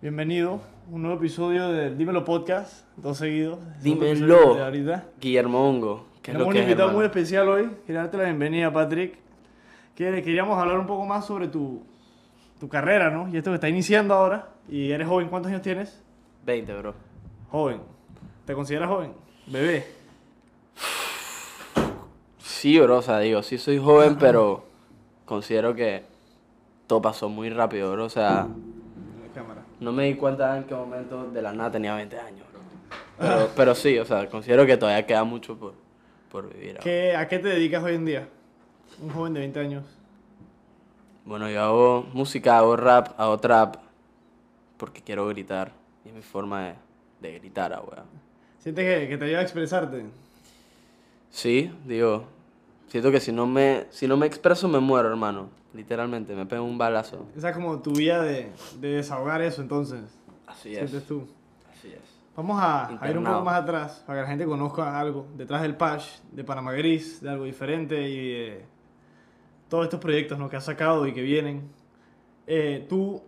Bienvenido a un nuevo episodio de Dímelo Podcast, dos seguidos. Dímelo. Ahorita. Guillermo Hongo. ¿Qué es Tenemos un invitado hermano? muy especial hoy. Quería darte la bienvenida, Patrick. Que queríamos hablar un poco más sobre tu, tu carrera, ¿no? Y esto que está iniciando ahora. Y eres joven, ¿cuántos años tienes? 20, bro. Joven. ¿Te consideras joven? Bebé. Sí, bro, o sea, digo, sí soy joven, pero considero que todo pasó muy rápido, bro. O sea, no me di cuenta en qué momento de la nada tenía 20 años, bro. Pero, pero sí, o sea, considero que todavía queda mucho por, por vivir. ahora. ¿Qué, ¿A qué te dedicas hoy en día? Un joven de 20 años. Bueno, yo hago música, hago rap, hago trap, porque quiero gritar. Y es mi forma de, de gritar, ah, weón. ¿Sientes que, que te ayuda a expresarte? Sí, digo, siento que si no me, si no me expreso me muero, hermano. Literalmente, me pego un balazo. Esa es como tu vía de, de desahogar eso, entonces. Así es. Sientes tú. Así es. Vamos a, a ir un poco más atrás para que la gente conozca algo detrás del patch, de Panamá Gris, de algo diferente y de todos estos proyectos ¿no? que has sacado y que vienen. Eh, ¿Tú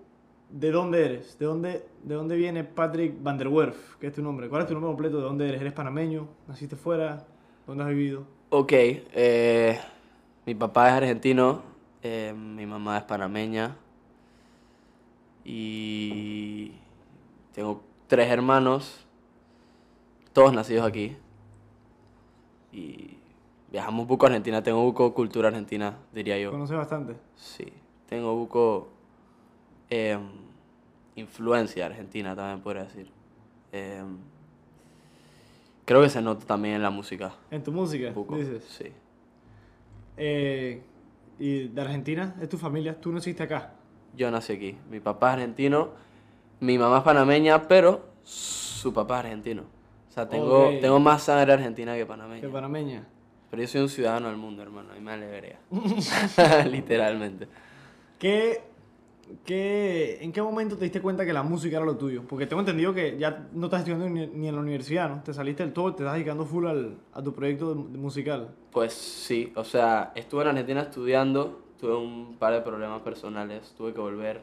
de dónde eres? ¿De dónde, ¿De dónde viene Patrick Van der Werf? ¿Qué es tu nombre? ¿Cuál es tu nombre completo? ¿De dónde eres? ¿Eres panameño? ¿Naciste fuera? ¿Dónde has vivido? Ok, eh, mi papá es argentino, eh, mi mamá es panameña y tengo tres hermanos, todos nacidos aquí. Y viajamos buco a Argentina, tengo buco cultura argentina, diría yo. ¿Conoces bastante? Sí, tengo buco em, influencia argentina también podría decir. Creo que se nota también en la música. ¿En tu música? Buco, Dices. sí. Eh, ¿Y de Argentina? ¿Es tu familia? ¿Tú naciste acá? Yo nací aquí. Mi papá es argentino, mi mamá es panameña, pero su papá es argentino. O sea, tengo, tengo más sangre argentina que panameña. ¿Que panameña? Pero yo soy un ciudadano del mundo, hermano, y me alegraría. Literalmente. ¿Qué, qué, ¿En qué momento te diste cuenta que la música era lo tuyo? Porque tengo entendido que ya no estás estudiando ni, en la universidad, ¿no? Te saliste del todo, te estás dedicando full al, a tu proyecto de- de musical. Pues sí, o sea, estuve en Argentina estudiando, tuve un par de problemas personales, tuve que volver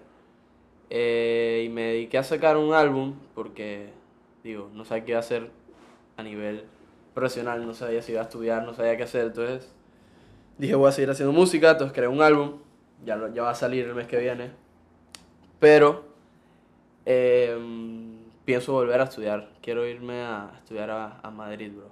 eh, y me dediqué a sacar un álbum porque, digo, no sabía qué iba a hacer a nivel profesional, no sabía si iba a estudiar, no sabía qué hacer, entonces dije voy a seguir haciendo música, entonces creé un álbum, ya, lo- ya va a salir el mes que viene, pero em, pienso volver a estudiar, quiero irme a estudiar a, a Madrid, bro.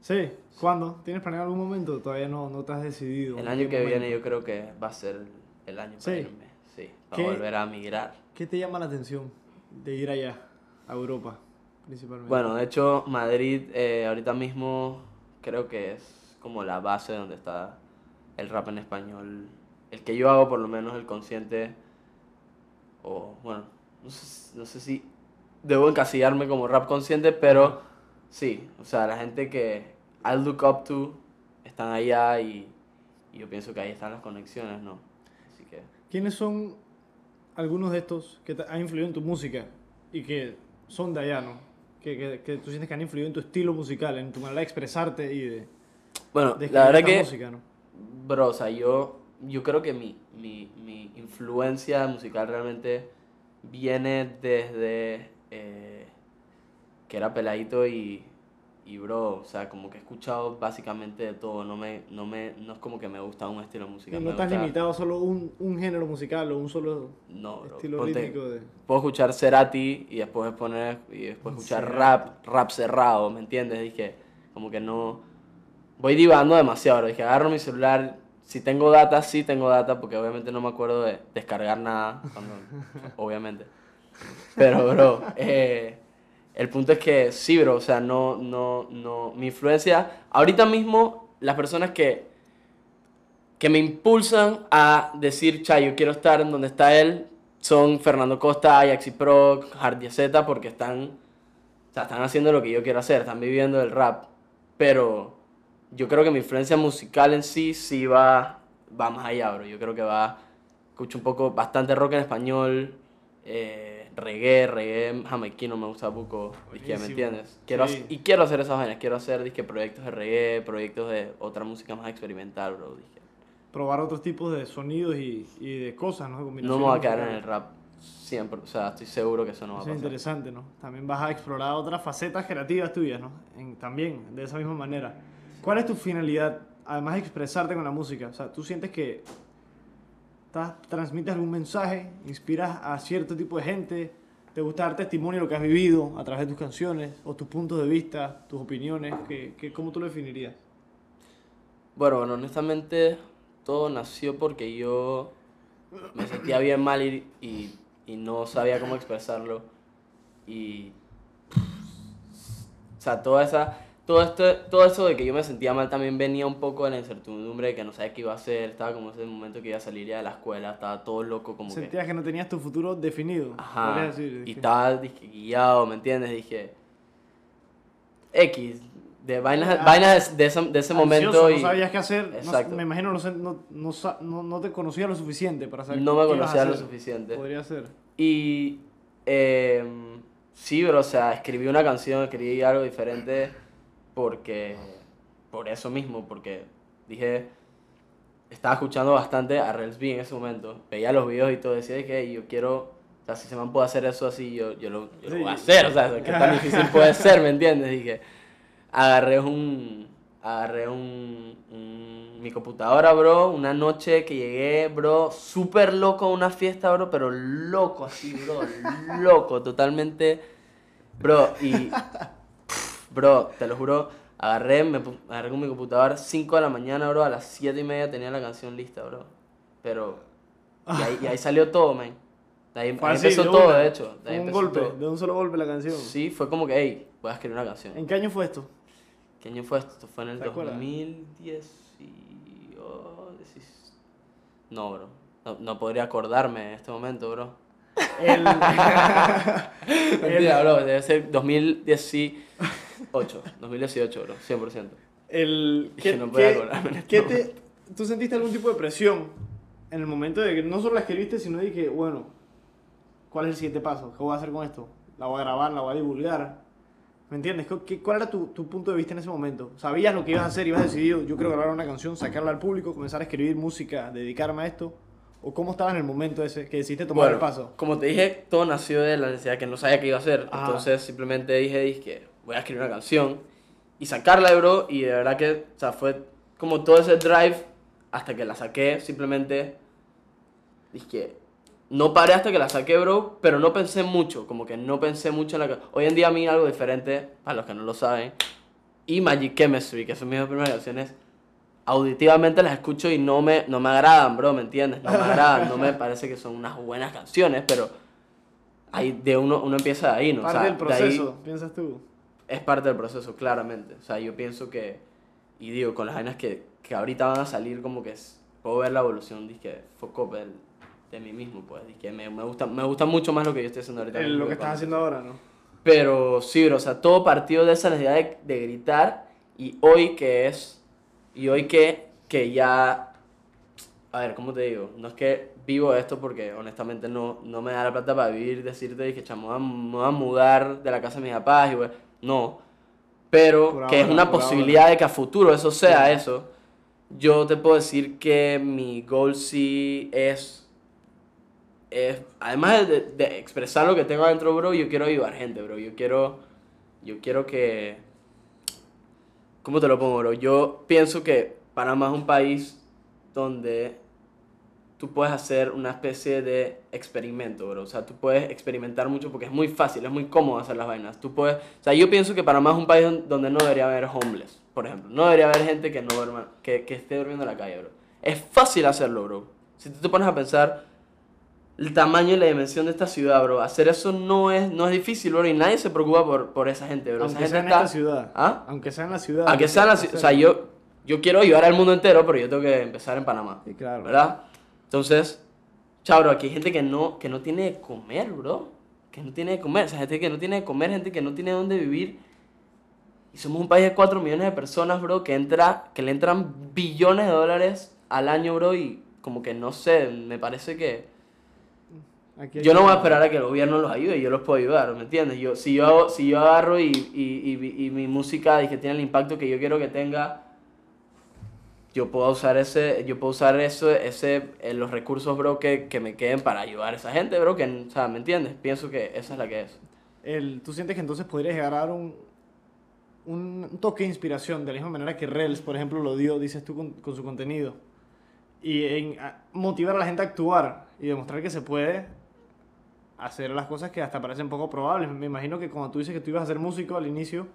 ¿Sí? ¿Cuándo? ¿Tienes planeado algún momento? Todavía no, no te has decidido. El ¿En año que momento? viene yo creo que va a ser el año para Sí. irme, sí, para ¿Qué? volver a migrar. ¿Qué te llama la atención de ir allá, a Europa, principalmente? Bueno, de hecho, Madrid eh, ahorita mismo creo que es como la base donde está el rap en español. El que yo hago, por lo menos, el consciente, o bueno, no sé, no sé si debo encasillarme como rap consciente, pero sí, o sea, la gente que I look up to están allá y, y yo pienso que ahí están las conexiones, ¿no? Así que... ¿Quiénes son algunos de estos que han influido en tu música y que son de allá, ¿no? Que, que, que tú sientes que han influido en tu estilo musical, en tu manera de expresarte y de, Bueno, de la verdad que... música, ¿no? Bro, o sea, yo, yo creo que mi, mi, mi influencia musical realmente viene desde eh, que era peladito y, y, bro, o sea, como que he escuchado básicamente de todo. No, me, no, me, no es como que me gusta un estilo musical. no me estás gusta- limitado a solo un, un género musical o un solo No, bro. estilo ponte- rítmico de... Puedo escuchar Cerati y después poner y después escuchar Cerati. rap, rap cerrado, ¿me entiendes? Dije, como que no voy divagando demasiado, bro. Dije, agarro mi celular, si tengo data, sí tengo data, porque obviamente no me acuerdo de descargar nada, cuando- obviamente. Pero, bro, eh, el punto es que sí, bro, o sea, no, no, no, mi influencia, ahorita mismo, las personas que, que me impulsan a decir, cha, yo quiero estar en donde está él, son Fernando Costa, Ajax y Pro, Hard Z, porque están, o sea, están haciendo lo que yo quiero hacer, están viviendo el rap, pero yo creo que mi influencia musical en sí, sí va, va más allá, bro, yo creo que va, escucho un poco, bastante rock en español, eh, reggae, reggae jamaiquino me gusta poco, disque, ¿me entiendes? Quiero, Sí. hac- y quiero hacer esas vainas, quiero hacer disque, proyectos de reggae, proyectos de otra música más experimental, bro. Disque. Probar otros tipos de sonidos y, y de cosas, ¿no? No me voy a quedar en el rap siempre, o sea, estoy seguro que eso no va a Eso es pasar. interesante, ¿no? También vas a explorar otras facetas creativas tuyas, ¿no? En- también, de esa misma manera. ¿Cuál es tu finalidad, además de expresarte con la música? O sea, ¿tú sientes que estás- transmites algún mensaje, inspiras a cierto tipo de gente, te gusta dar testimonio de lo que has vivido a través de tus canciones, o tus puntos de vista, tus opiniones? ¿Qué, qué, ¿Cómo tú lo definirías? Bueno, bueno, honestamente todo nació porque yo me sentía bien mal y, y, y no sabía cómo expresarlo. Y. O sea, toda esa. Todo, esto, todo eso de que yo me sentía mal también venía un poco de la incertidumbre de que no sabía qué iba a hacer. Estaba como ese momento que iba a salir ya de la escuela, estaba todo loco, como. Sentías que no tenías tu futuro definido. Ajá. decir, y estaba dije, guiado, ¿me entiendes? Dije. X. De vainas, Ah, vainas de, ese, de ese momento. y no sabías qué hacer. no- Exacto. me imagino no, no, no, no, no te conocía lo suficiente para saber no me qué ibas a conocía lo suficiente. Podría ser. Y em, sí, bro, o sea, escribí una canción, escribí algo diferente porque, por eso mismo, porque dije, estaba escuchando bastante a Rels B en ese momento, veía los videos y todo, decía que yo quiero, o sea, si se me puede hacer eso así, yo, yo, lo, yo lo voy a hacer, o sea, qué tan difícil puede ser, ¿me entiendes? Dije, agarré un, agarré un, un- mi computadora, bro, una noche que llegué, bro, súper loco a una fiesta, bro, pero loco así, bro, loco, totalmente, bro, y, bro, te lo juro, agarré, me agarré con mi computadora 5 de la mañana, bro, a las 7 y media tenía la canción lista, bro, pero, y ahí, y ahí salió todo, man, de ahí, ahí empezó de todo, una, de hecho, de ahí un golpe, todo. de un solo golpe la canción. Sí, fue como que, hey, voy a escribir una canción. ¿En qué año fue esto? ¿Qué año fue esto? Esto fue en el ¿Te acuerdas? 2010 y... oh, decis- No, bro. No, no podría acordarme en este momento, bro. El... Mentira, bro. Debe ser 2018. 2018, bro. 100%. el... Es que no en este qué te... ¿Tú sentiste algún tipo de presión en el momento de que no solo la escribiste, sino de que, bueno, ¿cuál es el siguiente paso? ¿Qué voy a hacer con esto? ¿La voy a grabar? ¿La voy a divulgar? ¿Me entiendes? ¿Qué- qué- ¿Cuál era tu, tu punto de vista en ese momento? ¿Sabías lo que ibas a hacer? ¿Ibas decidido, yo quiero grabar una canción, sacarla al público, comenzar a escribir música, dedicarme a esto? ¿O cómo estabas en el momento ese que decidiste tomar el paso? como te dije, todo nació de la necesidad que no sabía qué iba a hacer. Ah. Entonces simplemente dije, dije, voy a escribir una canción y sacarla, bro. Y de verdad que, o sea, fue como todo ese drive hasta que la saqué. Simplemente dije, no paré hasta que la saqué, bro, pero no pensé mucho. Como que no pensé mucho en la... ca- Hoy en día a mí algo diferente, para los que no lo saben, y Magic Chemistry, que son mis dos primeras canciones, auditivamente las escucho y no me, no me agradan, bro, ¿me entiendes? No me agradan, no me parece que son unas buenas canciones, pero ahí de uno, uno empieza de ahí, ¿no? O Parte sea, del de ahí proceso, piensas tú. Es parte del proceso, claramente. O sea, yo pienso que, y digo, con las vainas que, que ahorita van a salir, como que es- puedo ver la evolución, dije, foco del- de mí mismo, pues, dije, me, me, gusta, me gusta mucho más lo que yo estoy haciendo ahorita. El- lo que estás cuando- haciendo ahora, ¿no? pero sí, bro, o sea, todo partió de esa necesidad de, de gritar y hoy que es, y hoy que, que ya, a ver, ¿cómo te digo? No es que vivo esto porque honestamente no, no me da la plata para vivir, decirte que chamo, me voy a mudar de la casa de mis papás y bueno, no, pero Por que es una posibilidad de que a futuro eso sea eso. Yo te puedo decir que mi goal sí es es, además de, de expresar lo que tengo adentro, bro, yo quiero ayudar gente, bro. Yo quiero, yo quiero que, ¿cómo te lo pongo, bro? Yo pienso que Panamá es un país donde tú puedes hacer una especie de experimento, bro. O sea, tú puedes experimentar mucho porque es muy fácil, es muy cómodo hacer las vainas. Tú puedes, o sea, yo pienso que Panamá es un país don- donde no debería haber homeless, por ejemplo. No debería haber gente que, no duerma, que, que esté durmiendo en la calle, bro. Es fácil hacerlo, bro. Si tú te pones a pensar el tamaño y la dimensión de esta ciudad, bro, hacer eso no es, no es difícil, bro, y nadie se preocupa por, por esa gente, bro. Aunque esa sea en gente esta está- ciudad. ¿Ah? Aunque sea en la ciudad. Aunque sea en la ciudad, o sea, yo, yo quiero ayudar al mundo entero, pero yo tengo que empezar en Panamá. Sí, claro. ¿Verdad? Entonces, chao, bro, aquí hay gente que no, que no tiene de comer, bro. Que no tiene de comer. O sea, gente que no tiene de comer, gente que no tiene dónde vivir. Y somos un país de 4 millones de personas, bro, que, entra, que le entran billones de dólares al año, bro. Y como que no sé, me parece que. Aquí Yo no voy a esperar a que el gobierno los ayude, yo los puedo ayudar, ¿me entiendes? Yo, si, yo hago- si yo agarro y, y, y, y mi música y que tiene el impacto que yo quiero que tenga, yo puedo usar ese, yo puedo usar eso, ese, eh, los recursos, bro, que, que me queden para ayudar a esa gente, bro, que, o sea, ¿me entiendes? Pienso que esa es la que es. el, ¿Tú sientes que entonces podrías llegar a dar un, un, toque de inspiración de la misma manera que Rels, por ejemplo, lo dio, dices tú, con, con su contenido? Y en a- motivar a la gente a actuar y demostrar que se puede hacer las cosas que hasta parecen poco probables. Me imagino que cuando tú dices que tú ibas a ser músico al inicio,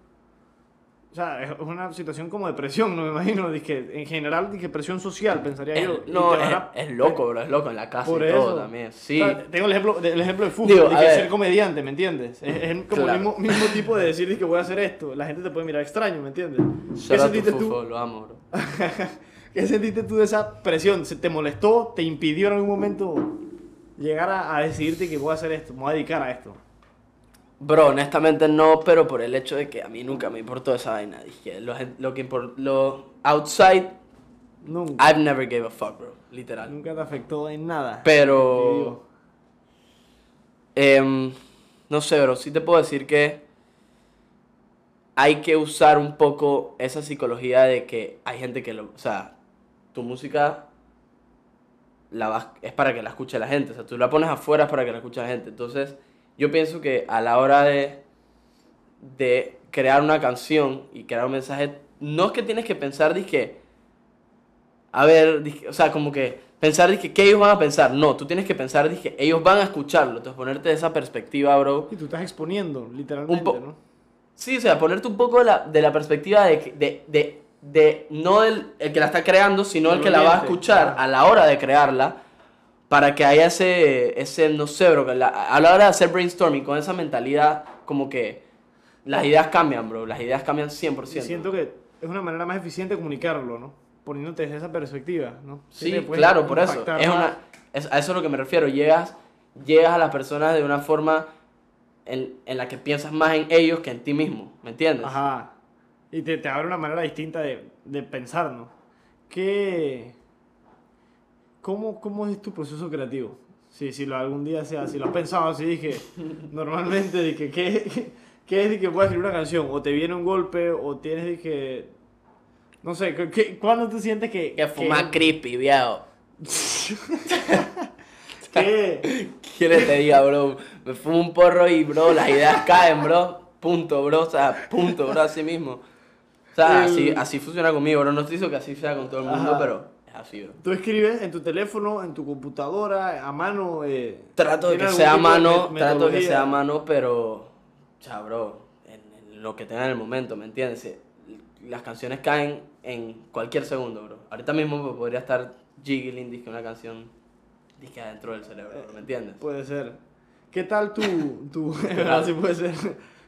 o sea, es una situación como de presión, no me imagino, dizque, en general, dizque presión social, pensaría Es- yo. no, es, a- es loco, bro, es loco en la casa Por y eso. todo también. Sí, O sea, tengo el ejemplo, el ejemplo de fútbol, Digo, de que ser comediante, ¿me entiendes? Es, es como Claro. el mismo, mismo tipo de decir que voy a hacer esto. La gente te puede mirar extraño, ¿me entiendes? ¿Qué Shout sentiste tú? Fufo, lo amo, bro. ¿Qué sentiste tú de esa presión? ¿Se ¿Te molestó? ¿Te impidió en algún momento llegar a, a decidirte que voy a hacer esto? Me voy a dedicar a esto. Bro, honestamente no, pero por el hecho de que a mí nunca me importó esa vaina. Dije, lo, lo que impor- lo outside, Nunca. I've never gave a fuck, bro. Literal. Nunca te afectó en nada. Pero, em, no sé, bro, sí te puedo decir que hay que usar un poco esa psicología de que hay gente que lo, o sea, tu música la vas- es para que la escuche la gente, o sea, tú la pones afuera es para que la escuche la gente. Entonces, yo pienso que a la hora de, de crear una canción y crear un mensaje, no es que tienes que pensar, dije, a ver, dizque- o sea, como que pensar, dije, ¿qué ellos van a pensar? No, tú tienes que pensar, dije, ellos van a escucharlo, entonces ponerte de esa perspectiva, bro. Y tú estás exponiendo, literalmente, ¿no? Sí, o sea, ponerte un poco de la, de la perspectiva de, que- de, de, de no el, el que la está creando, sino el que la va a escuchar claro. a la hora de crearla, para que haya ese, ese no sé, bro, que la- a la hora de hacer brainstorming con esa mentalidad, como que las ideas cambian, bro, las ideas cambian 100%. Y siento que es una manera más eficiente de comunicarlo, ¿no? Poniéndote desde esa perspectiva, ¿no? Sí, claro, por eso. Es una, es, a eso es lo que me refiero. Llegas, llegas a las personas de una forma en, en la que piensas más en ellos que en ti mismo, ¿me entiendes? Ajá. Y te, te abre una manera distinta de, de pensar, ¿no? ¿Qué... ¿Cómo, ¿Cómo es tu proceso creativo? Si, si lo algún día sea, si lo has pensado así, dije, normalmente, dije, ¿qué, qué es de que puedes escribir una canción? O te viene un golpe, o tienes que... No sé, ¿qué, qué, ¿cuándo tú sientes que... Que fuma creepy, viejo. que- ¿Quieres te diga, bro? Me fumo un porro y, bro, las ideas caen, bro. Punto, bro. O sea, punto, bro, así mismo. O sea, así, así funciona conmigo, bro. No estoy diciendo que así sea con todo el mundo, Ajá. pero así, bro. Tú escribes en tu teléfono, en tu computadora, a mano. Eh, Trato de que ¿tiene sea a mano, trato de que sea a mano, pero, o bro, en, en lo que tenga en el momento, ¿me entiendes? Eh, Las canciones caen en cualquier segundo, bro. Ahorita mismo podría estar jiggling, disque una canción, disque adentro del cerebro, bro, ¿me entiendes? Puede ser. ¿Qué tal tu, tu así puede ser.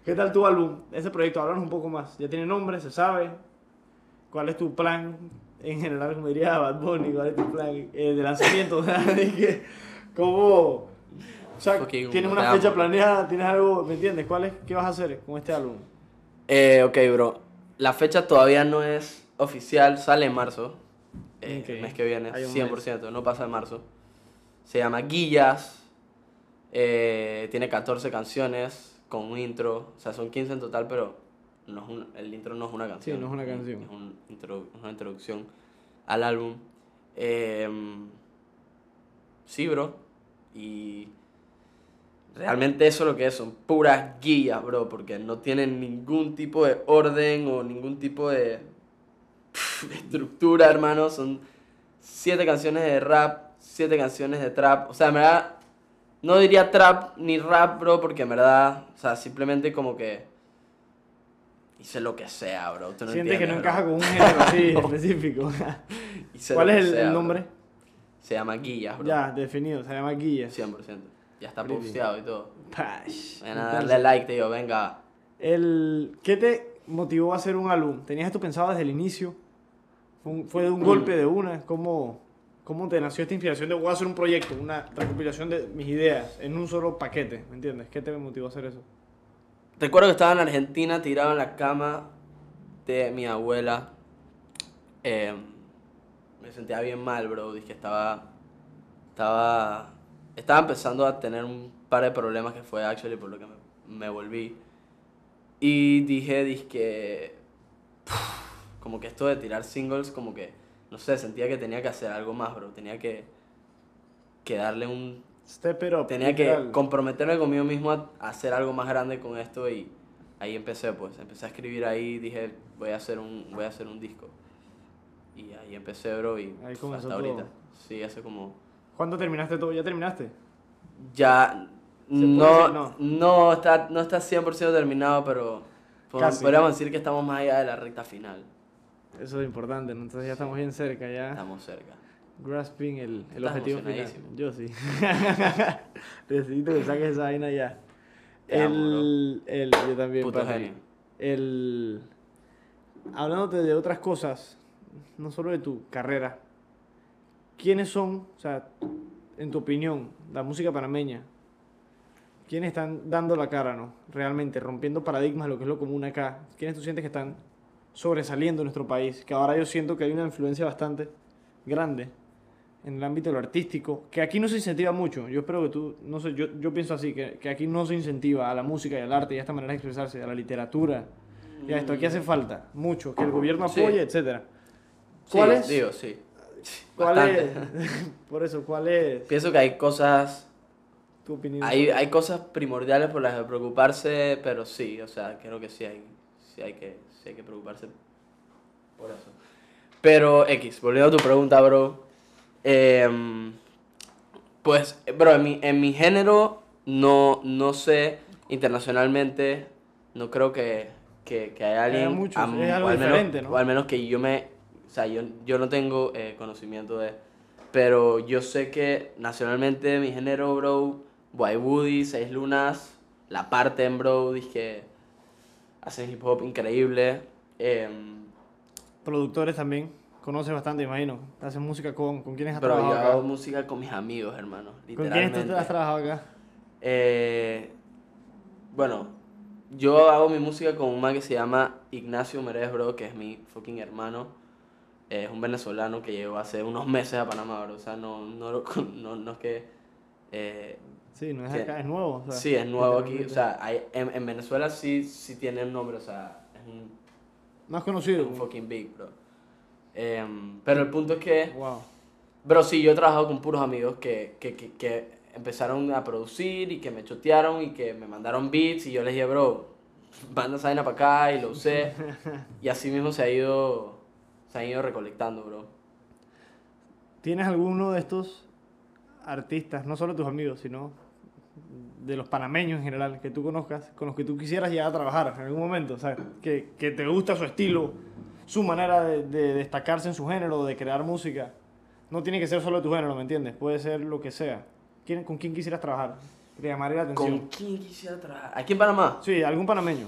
¿Qué tal tu álbum? Ese proyecto, háblanos un poco más. ¿Ya tiene nombre? ¿Se sabe? ¿Cuál es tu plan? En general, como diría Bad Bunny, ¿cuál es tu plan eh, de lanzamiento? O sea, que, ¿Cómo? O sea, ¿tienes una fecha planeada? ¿Tienes algo? ¿Me entiendes? ¿Cuál es? ¿Qué vas a hacer con este álbum? Eh, ok, bro. La fecha todavía no es oficial, sale en marzo. Eh, Ok. El mes que viene, Hay un 100%, no pasa en marzo. Se llama Guillas. eh, tiene 14 canciones con un intro. O sea, son 15 en total, pero no es un- el intro no es una canción. no es una canción. Es un intro- una introducción al álbum. Em, sí, bro. Y realmente eso es lo que es, son puras guías, bro, porque no tienen ningún tipo de orden o ningún tipo de, de estructura, hermano. Son siete canciones de rap, siete canciones de trap. O sea, en verdad, no diría trap ni rap, bro, porque en verdad, o sea, simplemente como que hice lo que sea, bro. Tú no Sientes que no encaja bro. con un género así específico. ¿Cuál es el, sea, el bro. nombre? Se llama Guías, bro. Ya, definido, se llama Guillas. 100%. Ya está posteado y todo. Pash. Vayan a darle like, te digo, venga. El, ¿Qué te motivó a hacer un álbum? ¿Tenías esto pensado desde el inicio? ¿Fue, un- fue de un golpe de una? ¿Cómo, ¿Cómo te nació esta inspiración de voy a hacer un proyecto, una recopilación de mis ideas en un solo paquete? ¿Me entiendes? ¿Qué te motivó a hacer eso? Recuerdo que estaba en Argentina tirado en la cama de mi abuela. Eh, me sentía bien mal, bro. Dije, estaba. Estaba estaba empezando a tener un par de problemas que fue actually por lo que me, me volví. Y dije, dije, como que esto de tirar singles, como que, no sé, sentía que tenía que hacer algo más, bro. Tenía que, que darle un... Step it up. Tenía que comprometerme conmigo mismo a, hacer algo más grande con esto y ahí empecé, pues. Empecé a escribir ahí, dije, voy a hacer un, voy a hacer un disco. Y ahí empecé, bro, y Ahí hasta todo. ahorita. Sí, hace como... ¿Cuándo terminaste todo? ¿Ya terminaste? Ya no, no. no? está, no está 100% terminado, pero po- Casi. podríamos decir que estamos más allá de la recta final. Eso es importante, ¿no? Entonces ya estamos bien cerca, ya Estamos cerca. Grasping el, el objetivo final. Yo sí. Necesito que saques esa vaina ya. Te amo, el, el, yo también, Puto. El, hablándote de otras cosas, no solo de tu carrera, ¿quiénes son, o sea, en tu opinión, la música panameña? ¿Quiénes están dando la cara, no? Realmente, rompiendo paradigmas de lo que es lo común acá. ¿Quiénes tú sientes que están sobresaliendo en nuestro país? Que ahora yo siento que hay una influencia bastante grande en el ámbito de lo artístico, que aquí no se incentiva mucho. Yo espero que tú, no sé, yo, yo pienso así, que, que aquí no se incentiva a la música y al arte y a esta manera de expresarse, a la literatura. Y a esto aquí hace falta mucho, que el gobierno Sí. apoye, etcétera. Sí, ¿Cuál es? Digo, sí. ¿Cuál Bastante. es? Por eso, ¿cuál es Pienso que hay cosas, tu opinión? hay, hay cosas primordiales por las que preocuparse, pero sí, o sea, creo que sí hay, sí hay, que, sí hay que preocuparse por eso. Pero, X, volviendo a tu pregunta, bro. Em, pues, bro, en mi, en mi género, no, no sé, internacionalmente, no creo que, que, que haya alguien... muchos, am- es algo o al menos- diferente, ¿no? O al menos que yo me... O sea, yo, yo no tengo eh, conocimiento de... Pero yo sé que nacionalmente mi género, bro, Boy Woody, Seis Lunas, La Parten, bro, dije, hacen hip hop increíble. em, Productores también, conoces bastante, imagino. Haces música con, ¿con quiénes has pero yo trabajado hago acá? música con mis amigos, hermano. ¿Con quiénes tú has trabajado acá? Eh, bueno, yo hago mi música con un man que se llama Ignacio Merez, bro, que es mi fucking hermano. Eh, es un venezolano que llegó hace unos meses a Panamá, bro. O sea, no, no, no, no es que... eh, Sí, no es acá, es nuevo. o sea, sí, es nuevo aquí. O sea, hay, en, en Venezuela sí, sí tiene un nombre, o sea, es un, no has es conocido. un fucking big, bro. Em, pero el punto es que... Wow. Bro, sí, yo he trabajado con puros amigos que, que, que, que empezaron a producir y que me chotearon y que me mandaron beats y yo les dije, bro, manda esa para acá y lo usé. y así mismo se ha ido, se han ido recolectando, bro. ¿Tienes alguno de estos artistas, no solo tus amigos, sino de los panameños en general, que tú conozcas, con los que tú quisieras llegar a trabajar en algún momento? O sea, que, que te gusta su estilo, su manera de, de destacarse en su género, de crear música. No tiene que ser solo de tu género, ¿me entiendes? Puede ser lo que sea. ¿Quién- ¿Con quién quisieras trabajar? Te llamaría la atención. ¿Con quién quisiera trabajar? ¿Aquí en Panamá? Sí, algún panameño.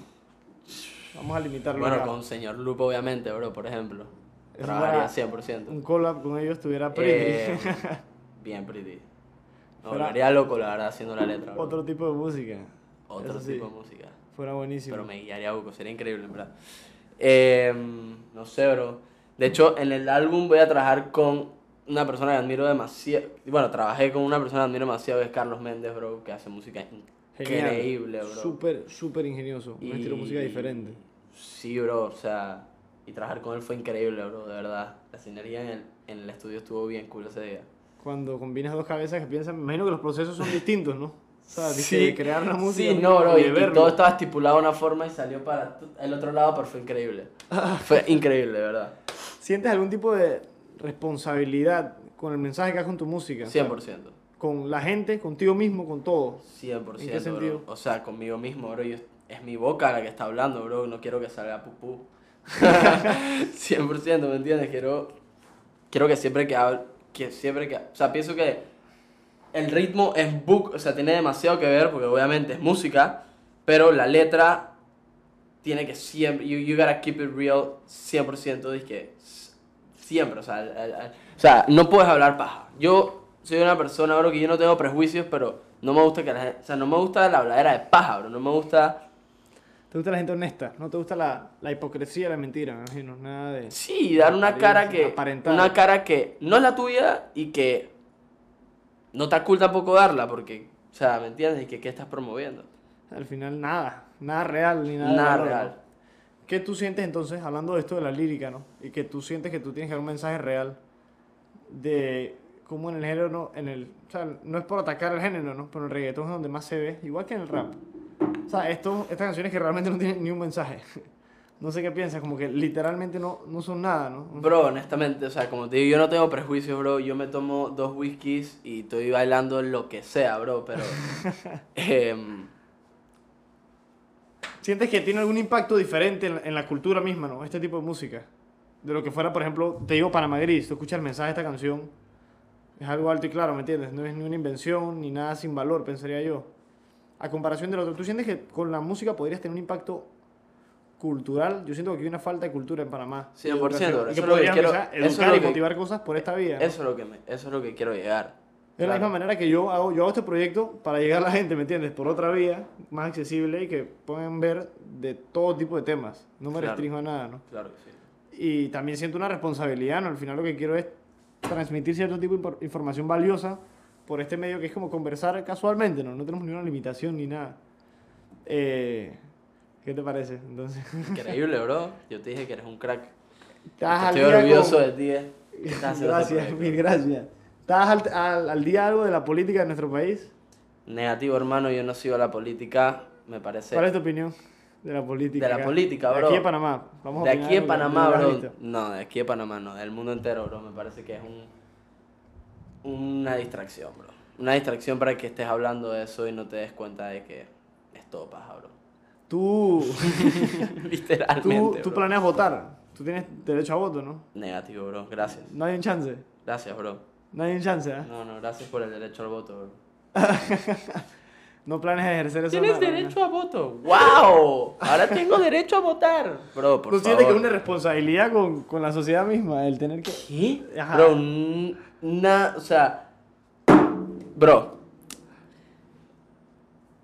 Vamos a limitarlo. Bueno, acá. con señor Lupo, obviamente, bro, por ejemplo. Eso Trabajaría fuera 100%. Un collab con ellos estuviera pretty. Eh, bien pretty. Fuera- volvería loco, la verdad, haciendo la letra. bro. Otro tipo de música. Otro Eso sí, tipo de música. Fuera buenísimo. Pero me guiaría Buco, sería increíble, en verdad. Eh, no sé, bro. De hecho, en el álbum voy a trabajar con una persona que admiro demasiado. Bueno, trabajé con una persona que admiro demasiado, que es Carlos Méndez, bro, que hace música Genial. increíble, bro. Súper, súper ingenioso. Un estilo de música Y- diferente. Sí, bro, o sea, y trabajar con él fue increíble, bro, de verdad. La sinergia en el, en el estudio estuvo bien cool ese día. Cuando combinas dos cabezas que piensan, me imagino que los procesos son distintos, ¿no? O sea, de Sí. que crear una música. Sí, no, bro, y y, de todo estaba estipulado de una forma y salió para el otro lado, pero fue increíble. fue increíble, de verdad. ¿Sientes algún tipo de responsabilidad con el mensaje que haces con tu música? O sea, 100%. con la gente, contigo mismo, con todo. 100%, ¿En qué sentido? bro. O sea, conmigo mismo, bro. yo- es mi boca la que está hablando, bro. No quiero que salga pupú. 100%, ¿me entiendes? Quiero, quiero que siempre que hable, que siempre que... O sea, pienso que el ritmo es book, o sea, tiene demasiado que ver, porque obviamente es música, pero la letra tiene que siempre... You, you gotta keep it real 100%, es que siempre, o sea, al- al- al- o sea, no puedes hablar paja. Yo soy una persona, bro, que yo no tengo prejuicios, pero no me gusta que la o sea, no me gusta la habladera de paja, bro, no me gusta, ¿Te gusta la gente honesta? ¿No te gusta la, la hipocresía, la mentira? Me imagino, nada de... sí, dar una cara que, Aparentar. una cara que no es la tuya y que no está cool tampoco darla porque, o sea, ¿me entiendes? ¿Y que qué estás promoviendo? Al final nada, nada real ni nada. real. ¿Qué tú sientes entonces, hablando de esto de la lírica, ¿no? Y que tú sientes que tú tienes que dar un mensaje real de cómo en el género, no, en el, o sea, no es por atacar el género, ¿no? Pero el reggaetón es donde más se ve, igual que en el rap. O sea, esto, estas canciones que realmente no tienen ni un mensaje. No sé qué piensas, como que literalmente no, no son nada, ¿no? Bro, honestamente, o sea, como te digo, yo no tengo prejuicios, bro. Yo me tomo dos whiskies y estoy bailando lo que sea, bro, pero... em, ¿Sientes que tiene algún impacto diferente en, en la cultura misma, ¿no? Este tipo de música. De lo que fuera, por ejemplo, te digo Panamá Gris, tú escuchas el mensaje de esta canción, es algo alto y claro, ¿me entiendes? No es ni una invención, ni nada sin valor, pensaría yo. A comparación del otro, ¿tú sientes que con la música podrías tener un impacto cultural? Yo siento que hay una falta de cultura en Panamá. y 100%, educación, bro. Y Eso que es lo que podrías quiero- eso es educar lo y que- motivar cosas por esta vía. ¿no? eso, es lo que me, eso es lo que quiero llegar. Es la Claro. misma manera que yo hago, yo hago este proyecto para llegar a la gente, ¿me entiendes? Por otra vía, más accesible y que puedan ver de todo tipo de temas. No me Claro. restringo a nada, ¿no? Claro que sí. Y también siento una responsabilidad, ¿no? Al final lo que quiero es transmitir cierto tipo de información valiosa por este medio que es como conversar casualmente, ¿no? No tenemos ni una limitación ni nada. Eh, ¿Qué te parece? Entonces, Increíble, bro. Yo te dije que eres un crack. ¿estás Estoy orgulloso de ti. eh. ¿Qué estás haciendo este Gracias, mil gracias. ¿Estás al, al- al día algo de la política de nuestro país? Negativo, hermano. Yo no sigo la política. Me parece... ¿Cuál es tu opinión de la política? De la política, De bro. aquí de Panamá. Vamos a De aquí de que- Panamá, bro. No, de aquí de Panamá no, del mundo entero, bro. Me parece que es un, una distracción, bro. Una distracción para que estés hablando de eso y no te des cuenta de que es todo paja, bro. Tú, Literalmente. tú, tú bro. planeas votar. Tú tienes derecho a voto, ¿no? Negativo, bro. Gracias. No hay un chance. Gracias, bro. No hay un chance, ¿eh? No, no, gracias por el derecho al voto, bro. No planeas ejercer eso. Tienes nada, derecho a voto. ¡Wow! Ahora tengo derecho a votar. Bro, por ¿Tú favor. sientes que es una responsabilidad con, con la sociedad misma el tener que... ¿Qué? Ajá. Bro, n- na, o sea, bro,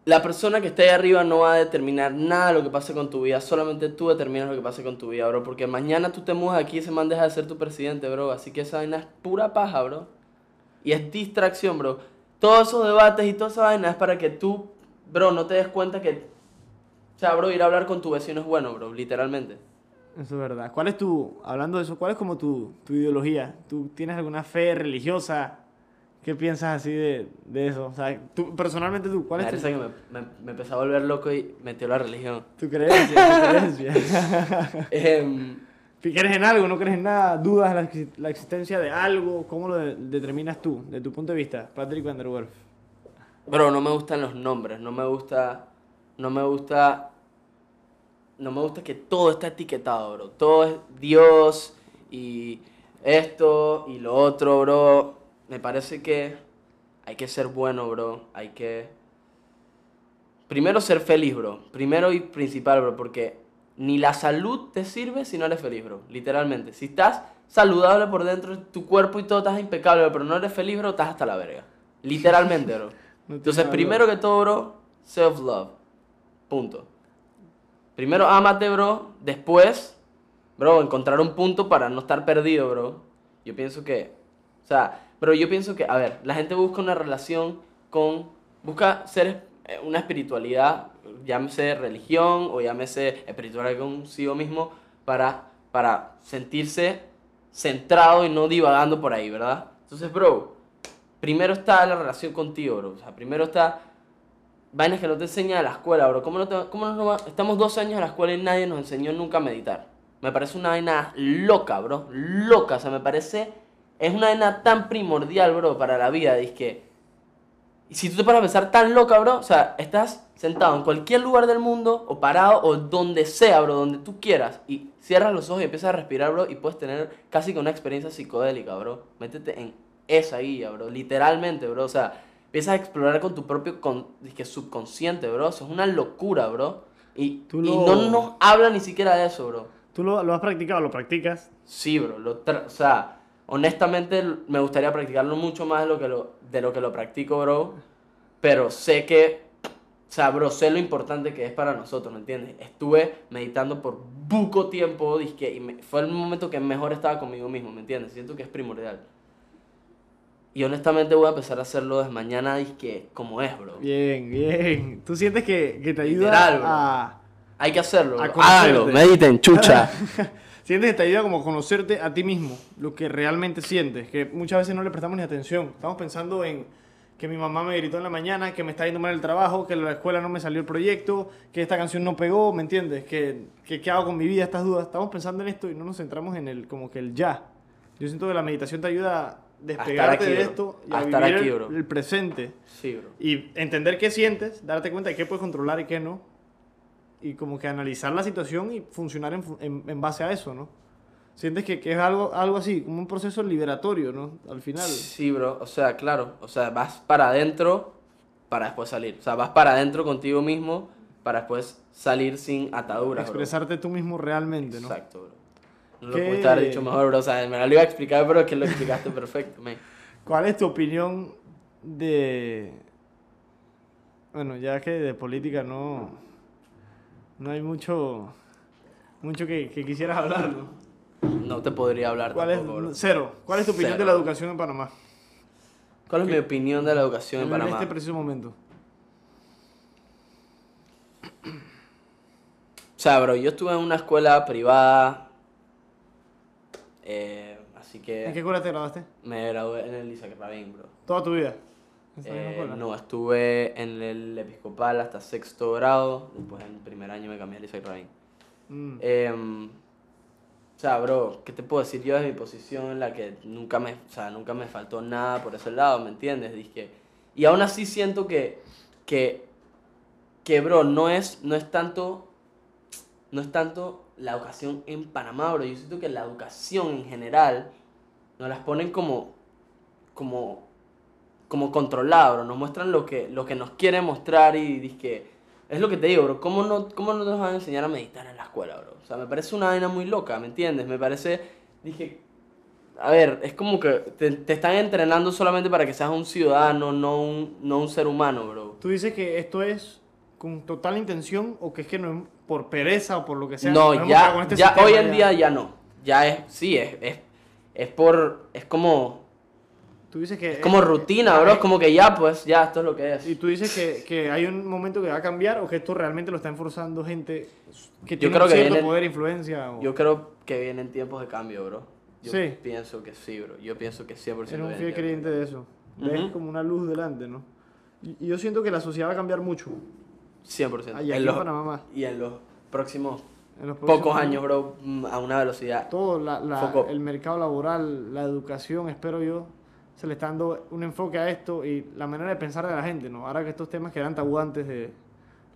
la persona que está ahí arriba no va a determinar nada de lo que pase con tu vida, solamente tú determinas lo que pase con tu vida, bro, porque mañana tú te mudas aquí y ese man deja de ser tu presidente, bro, así que esa vaina es pura paja, bro, y es distracción, bro. Todos esos debates y toda esa vaina es para que tú, bro, no te des cuenta que, o sea, bro, ir a hablar con tu vecino es bueno, bro, literalmente. Eso es verdad. ¿Cuál es tu, hablando de eso, cuál es como tu, tu ideología? ¿Tú tienes alguna fe religiosa? ¿Qué piensas así de, de eso? O sea, tú, personalmente tú, ¿cuál es tu, que me, me, me empezó a volver loco y metió la religión. tu creencia? Tu creencia? Em, ¿Crees en algo? ¿No crees en nada? ¿Dudas la, la existencia de algo? ¿Cómo lo de- determinas tú, de tu punto de vista, Patrick Van der Werf? bro, no me gustan los nombres, no me gusta, no me gusta, no me gusta que todo está etiquetado, bro. Todo es Dios y esto y lo otro, bro. Me parece que hay que ser bueno, bro. Hay que primero ser feliz, bro. Primero y principal, bro, porque ni la salud te sirve si no eres feliz, bro. Literalmente. Si estás saludable por dentro, tu cuerpo y todo estás impecable, bro, pero no eres feliz, bro, estás hasta la verga. Literalmente, bro. No Entonces, primero que todo, bro, self-love. Punto. Primero ámate, bro. Después, bro, encontrar un punto para no estar perdido, bro. Yo pienso que, o sea, bro, yo pienso que, a ver, la gente busca una relación con, busca ser eh, una espiritualidad, llámese religión o llámese espiritualidad consigo mismo, para, para sentirse centrado y no divagando por ahí, ¿verdad? Entonces, bro, primero está la relación contigo, bro. O sea, primero está vainas que no te enseña la escuela, bro. ¿Cómo no te, cómo no Estamos dos años en la escuela y nadie nos enseñó nunca a meditar. Me parece una vaina loca, bro. Loca. O sea, me parece... Es una vaina tan primordial, bro, para la vida. Es que... Y si tú te paras a pensar tan loca, bro, o sea, estás sentado en cualquier lugar del mundo, o parado, o donde sea, bro, donde tú quieras, y cierras los ojos y empiezas a respirar, bro, y puedes tener casi que una experiencia psicodélica, bro. Métete en esa guía, bro, literalmente, bro, o sea, empiezas a explorar con tu propio con, dizque subconsciente, bro, eso es una locura, bro. Y, Tú y lo- no nos habla ni siquiera de eso, bro. ¿Tú lo, lo has practicado? ¿Lo practicas? Sí, bro. Lo o sea, honestamente me gustaría practicarlo mucho más de lo, que lo, de lo que lo practico, bro. Pero sé que, o sea, bro, sé lo importante que es para nosotros, ¿me entiendes? Estuve meditando por buco tiempo, dizque, y me- fue el momento que mejor estaba conmigo mismo, ¿me entiendes? Siento que es primordial. Y honestamente voy a empezar a hacerlo desde mañana que como es, bro. Bien, bien. ¿Tú sientes que, que te ayuda Literal, bro. a... Hay que hacerlo. Bro. Háganlo, mediten, chucha. sientes que te ayuda como a conocerte a ti mismo, lo que realmente sientes, que muchas veces no le prestamos ni atención. Estamos pensando en que mi mamá me gritó en la mañana, que me está yendo mal el trabajo, que en la escuela no me salió el proyecto, que esta canción no pegó, ¿me entiendes? Que, que qué hago con mi vida, estas dudas. Estamos pensando en esto y no nos centramos en el como que el ya. Yo siento que la meditación te ayuda a despegarte aquí, de esto y A a, vivir aquí, el- el presente. Sí, bro. Y entender qué sientes, darte cuenta de qué puedes controlar y qué no. Y como que analizar la situación y funcionar en, en- en base a eso, ¿no? Sientes que, que es algo, algo así, como un proceso liberatorio, ¿no? Al final. Sí, bro. O sea, claro. O sea, vas para adentro para después salir. O sea, vas para adentro contigo mismo para después salir sin ataduras, bro. Expresarte tú mismo realmente, ¿no? Exacto, bro. No lo ¿Qué- pudiste haber dicho mejor, bro. O sea, me lo iba a explicar, pero es que lo explicaste perfecto, man. ¿Cuál es tu opinión de... Bueno, ya que de política no... No hay mucho... Mucho que, que quisieras hablar, ¿no? No te podría hablar ¿Cuál tampoco, bro. es, cero. ¿Cuál es tu opinión de la educación en Panamá? ¿Cuál es mi opinión de la educación en En Panamá? este preciso momento. O sea, bro, yo estuve en una escuela privada. eh, así ¿En que qué escuela te graduaste? me gradué en el Isaac Rabin, bro. Toda tu vida. ¿En esa misma Eh, no, estuve en el episcopal hasta sexto grado. Después en el primer año me cambié al Isaac Rabin. Mm. Em, o sea, bro, ¿qué te puedo decir yo desde mi posición en la que nunca me, o sea, nunca me faltó nada por ese lado, ¿me entiendes? Dije, y aún así siento que, que, que, bro, no es, no es tanto, no es tanto la educación en Panamá, bro. Yo siento que la educación en general nos las ponen como, como, como controlada, bro. Nos muestran lo que, lo que nos quieren mostrar y dije, es lo que te digo, bro. ¿Cómo no, ¿Cómo no nos van a enseñar a meditar en la escuela, bro? O sea, me parece una vaina muy loca, ¿me entiendes? Me parece, dije, a ver, es como que te, te están entrenando solamente para que seas un ciudadano, no un, no un ser humano, bro. ¿Tú dices que esto es con total intención o que es que no es por pereza o por lo que sea? No, ya, este ya hoy en día ya no. Ya es, sí, es, es, es por, es como, Tú dices que... es como rutina, bro. Es como que ya, pues, ya, esto es lo que es. Y tú dices que, que hay un momento que va a cambiar o que esto realmente lo está enforzando gente que Yo tiene creo un que cierto viene- poder influencia. O... Yo creo que vienen tiempos de cambio, bro. Yo Sí. pienso que sí, bro. Yo pienso que 100% Eres un fiel creyente de eso. Ves Ujú. como una luz delante, ¿no? Y, yo siento que la sociedad va a cambiar mucho. 100%. Allá En los- Panamá más. y en los próximos En los pocos años, bro, mm, a una velocidad. Todo, la- la- el mercado laboral, la educación, espero yo, se le está dando un enfoque a esto y la manera de pensar de la gente, ¿no? Ahora que estos temas que eran tabú antes de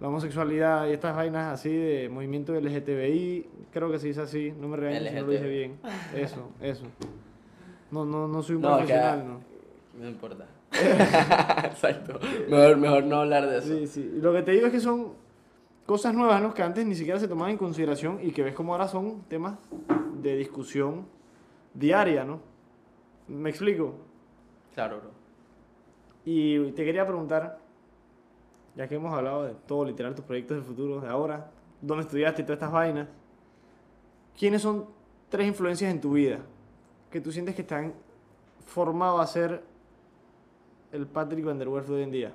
la homosexualidad y estas vainas así de movimiento LGTBI, creo que se dice así, no me regañes si no lo dije bien. Eso, eso. No, no, no soy un No, que- profesional, ¿no? No importa. Exacto. Mejor, mejor no hablar de eso. Sí, sí. Lo que te digo es que son cosas nuevas, ¿no? Que antes ni siquiera se tomaban en consideración y que ves como ahora son temas de discusión diaria, ¿no? ¿Me explico? Claro, bro. Y te quería preguntar, ya que hemos hablado de todo, literal, tus proyectos del futuro, de ahora, dónde estudiaste y todas estas vainas, ¿quiénes son tres influencias en tu vida que tú sientes que han formado a ser el Patrick Van der Werf de hoy en día?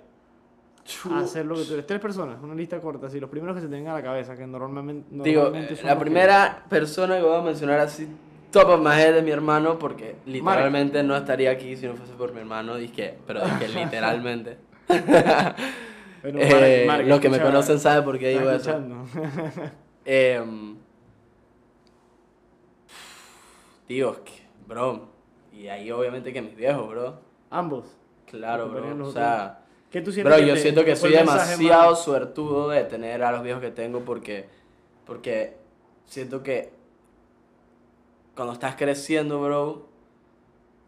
A hacer lo que tú eres. Tres personas, una lista corta, así, los primeros que se tengan a la cabeza, que normalmente, Digo, normalmente eh, son la los que- primera persona que voy a mencionar así, top of my head es mi hermano, porque literalmente no estaría aquí si no fuese por mi hermano, dije, pero dije literalmente. Pero Eh, los que me conocen saben por qué digo eso. escuchando. Em, tío, es que, bro, y ahí obviamente que mis viejos, bro. Ambos. Acompañan bro. O sea, ¿Qué tú sientes bro, que yo te- siento que soy demasiado suertudo de tener a los viejos que tengo porque, porque siento que cuando estás creciendo, bro,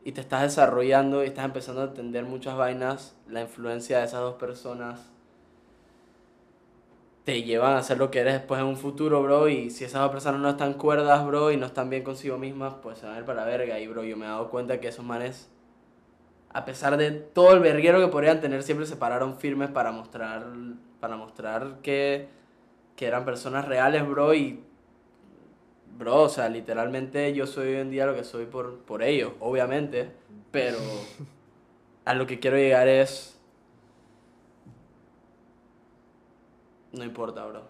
y te estás desarrollando y estás empezando a entender muchas vainas, la influencia de esas dos personas te llevan a ser lo que eres después en un futuro, bro, y si esas dos personas no están cuerdas, bro, y no están bien consigo mismas, pues se van a ir para la verga, y bro, yo me he dado cuenta que esos manes, a pesar de todo el verguero que podrían tener, siempre se pararon firmes para mostrar, para mostrar que, que eran personas reales, bro, y bro, o sea, literalmente yo soy hoy en día lo que soy por, por ellos, obviamente, pero, a lo que quiero llegar es... No importa, bro.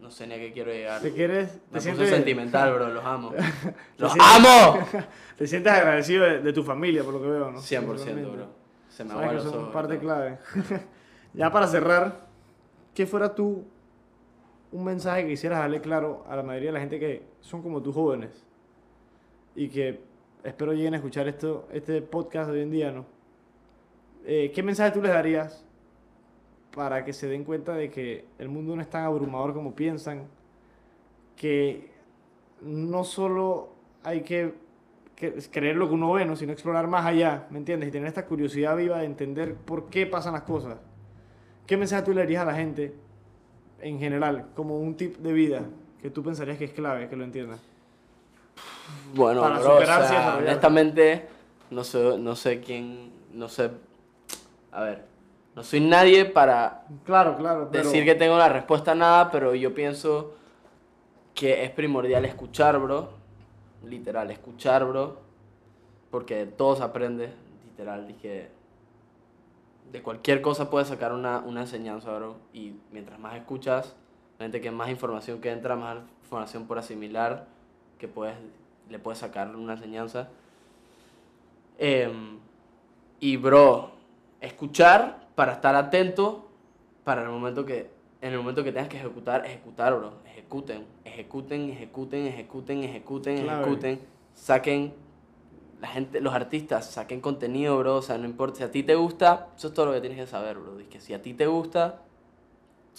No sé ni a qué quiero llegar. ¿Te quieres? Me ¿Te puse sientes, sentimental, bro. Los amo. ¡Los sientes- amo! te sientes agradecido de, de tu familia, por lo que veo, ¿no? 100%, Principalmente. bro. Se me aguan los ojos. parte clave. ya para cerrar, ¿qué fuera tú un mensaje que quisieras darle claro a la mayoría de la gente que son como tus jóvenes y que espero lleguen a escuchar esto, este podcast hoy en día, ¿no? Eh, ¿Qué mensaje tú les darías para que se den cuenta de que el mundo no es tan abrumador como piensan? Que no solo hay que, que creer lo que uno ve, ¿no? sino explorar más allá, ¿me entiendes? Y tener esta curiosidad viva de entender por qué pasan las cosas. ¿Qué mensaje tú le darías a la gente en general, como un tip de vida que tú pensarías que es clave, que lo entiendan? Bueno, Para bro, o sea, honestamente, no sé, no sé quién, no sé, a ver, no soy nadie para Claro, claro. Pero... decir que tengo la respuesta a nada, pero yo pienso que es primordial escuchar, bro, literal, escuchar, bro, porque de todo se aprende, literal, dije, de cualquier cosa puedes sacar una, una enseñanza, bro, y mientras más escuchas, gente que más información que entra, más información por asimilar, que puedes, le puedes sacar una enseñanza. Em, y bro, escuchar para estar atento para el momento que en el momento que tengas que ejecutar, ejecutar, bro. Ejecuten, ejecuten, ejecuten, ejecuten, ejecuten, Clave. ejecuten. Saquen la gente, los artistas saquen contenido, bro, o sea, no importa si a ti te gusta, eso es todo lo que tienes que saber, bro. Dije, si a ti te gusta,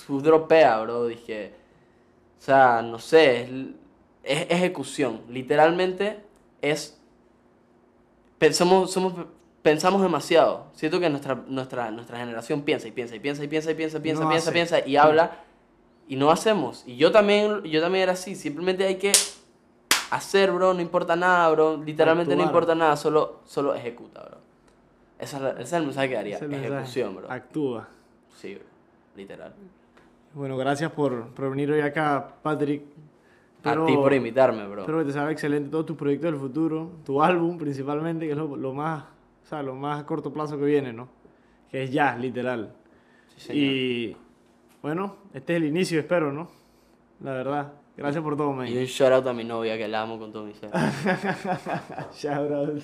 tú dropea, bro, dije, o sea, no sé, es, es ejecución, literalmente es pensamos, somos, pensamos demasiado. Siento que nuestra, nuestra, nuestra generación piensa y piensa y piensa y piensa y piensa, piensa, No piensa, hace. piensa y habla y no hacemos. Y yo también, yo también era así. Simplemente hay que hacer, bro. No importa nada, bro. Literalmente no importa nada. Solo, solo ejecuta, bro. Ese es, la- ese es el mensaje que daría. Ejecución, bro. Actúa. Sí, bro. Literal. Bueno, gracias por, por venir hoy acá, Patrick. Pero- a ti por invitarme, bro. Espero que te salga excelente todos tus proyectos del futuro, tu álbum principalmente, que es lo, lo más, o sea, lo más a corto plazo que viene, ¿no? Que es ya, literal. Sí, señor. y bueno, este es el inicio, espero, ¿no? La verdad. Gracias por todo, man. Y un shout out a mi novia que la amo con todo mi ser. Shout out.